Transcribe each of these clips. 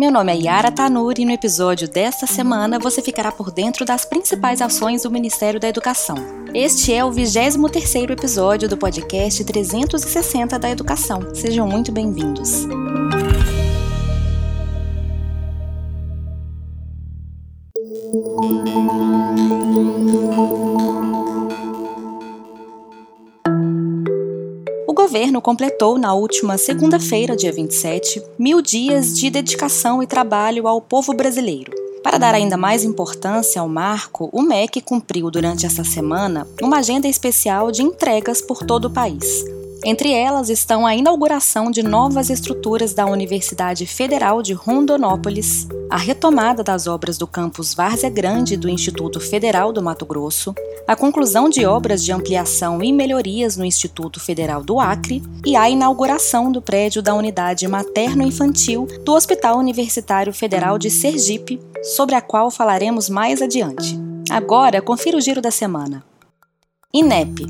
Meu nome é Yara Tanuri e no episódio desta semana você ficará por dentro das principais ações do Ministério da Educação. Este é o 23º episódio do podcast 360 da Educação. Sejam muito bem-vindos. Governo completou na última segunda-feira, dia 27, mil dias de dedicação e trabalho ao povo brasileiro. Para dar ainda mais importância ao marco, o MEC cumpriu durante essa semana uma agenda especial de entregas por todo o país. Entre elas estão a inauguração de novas estruturas da Universidade Federal de Rondonópolis, a retomada das obras do campus Várzea Grande do Instituto Federal do Mato Grosso, a conclusão de obras de ampliação e melhorias no Instituto Federal do Acre e a inauguração do prédio da Unidade Materno-Infantil do Hospital Universitário Federal de Sergipe, sobre a qual falaremos mais adiante. Agora, confira o giro da semana. INEP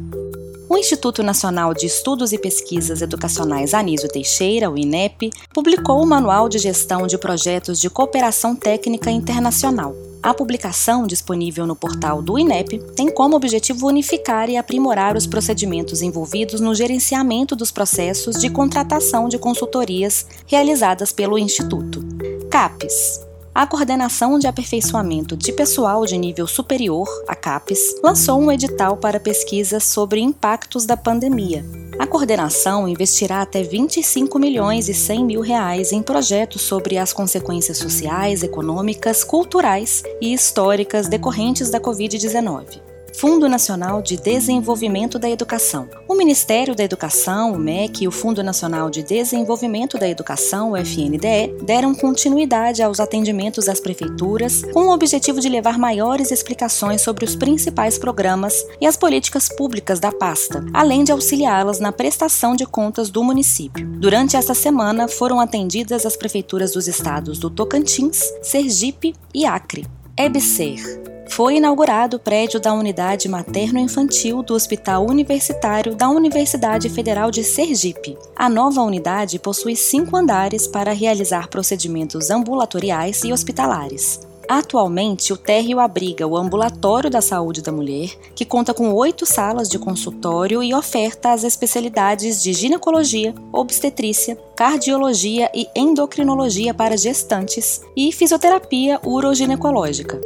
o Instituto Nacional de Estudos e Pesquisas Educacionais Anísio Teixeira, o INEP, publicou o Manual de Gestão de Projetos de Cooperação Técnica Internacional. A publicação, disponível no portal do INEP, tem como objetivo unificar e aprimorar os procedimentos envolvidos no gerenciamento dos processos de contratação de consultorias realizadas pelo Instituto. CAPES a Coordenação de Aperfeiçoamento de Pessoal de Nível Superior, a CAPES, lançou um edital para pesquisas sobre impactos da pandemia. A coordenação investirá até 25 milhões e 100 mil reais em projetos sobre as consequências sociais, econômicas, culturais e históricas decorrentes da Covid-19. Fundo Nacional de Desenvolvimento da Educação. O Ministério da Educação, o MEC, e o Fundo Nacional de Desenvolvimento da Educação, o FNDE, deram continuidade aos atendimentos às prefeituras com o objetivo de levar maiores explicações sobre os principais programas e as políticas públicas da pasta, além de auxiliá-las na prestação de contas do município. Durante esta semana, foram atendidas as prefeituras dos estados do Tocantins, Sergipe e Acre. EBSER foi inaugurado o prédio da Unidade Materno-Infantil do Hospital Universitário da Universidade Federal de Sergipe. A nova unidade possui cinco andares para realizar procedimentos ambulatoriais e hospitalares. Atualmente, o térreo abriga o Ambulatório da Saúde da Mulher, que conta com oito salas de consultório e oferta as especialidades de ginecologia, obstetrícia, cardiologia e endocrinologia para gestantes e fisioterapia uroginecológica.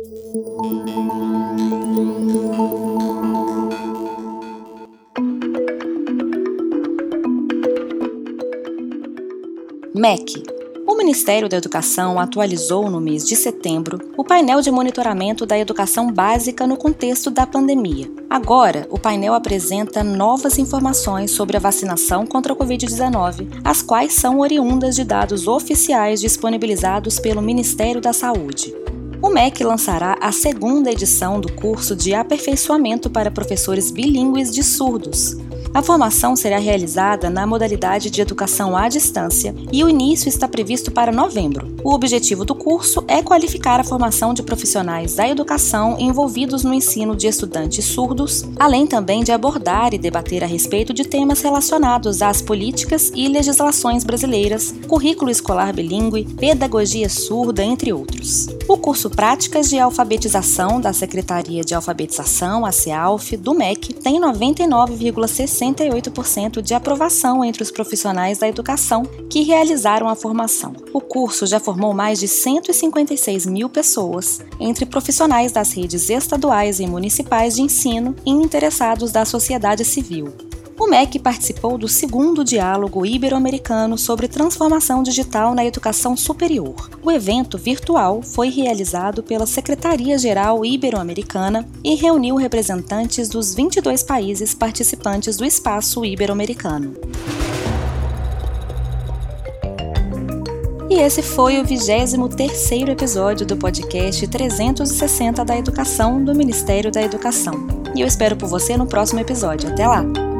MEC. O Ministério da Educação atualizou no mês de setembro o painel de monitoramento da educação básica no contexto da pandemia. Agora, o painel apresenta novas informações sobre a vacinação contra a Covid-19, as quais são oriundas de dados oficiais disponibilizados pelo Ministério da Saúde o MEC lançará a segunda edição do curso de aperfeiçoamento para professores bilíngues de surdos. A formação será realizada na modalidade de educação à distância e o início está previsto para novembro. O objetivo do curso é qualificar a formação de profissionais da educação envolvidos no ensino de estudantes surdos, além também de abordar e debater a respeito de temas relacionados às políticas e legislações brasileiras, currículo escolar bilíngue, pedagogia surda, entre outros. O curso Práticas de Alfabetização da Secretaria de Alfabetização, a CEALF, do MEC, tem 99,60 68% de aprovação entre os profissionais da educação que realizaram a formação. O curso já formou mais de 156 mil pessoas, entre profissionais das redes estaduais e municipais de ensino e interessados da sociedade civil. O MEC participou do segundo Diálogo Ibero-Americano sobre Transformação Digital na Educação Superior. O evento virtual foi realizado pela Secretaria-Geral Ibero-Americana e reuniu representantes dos 22 países participantes do Espaço Ibero-Americano. E esse foi o 23º episódio do podcast 360 da Educação do Ministério da Educação. E eu espero por você no próximo episódio. Até lá!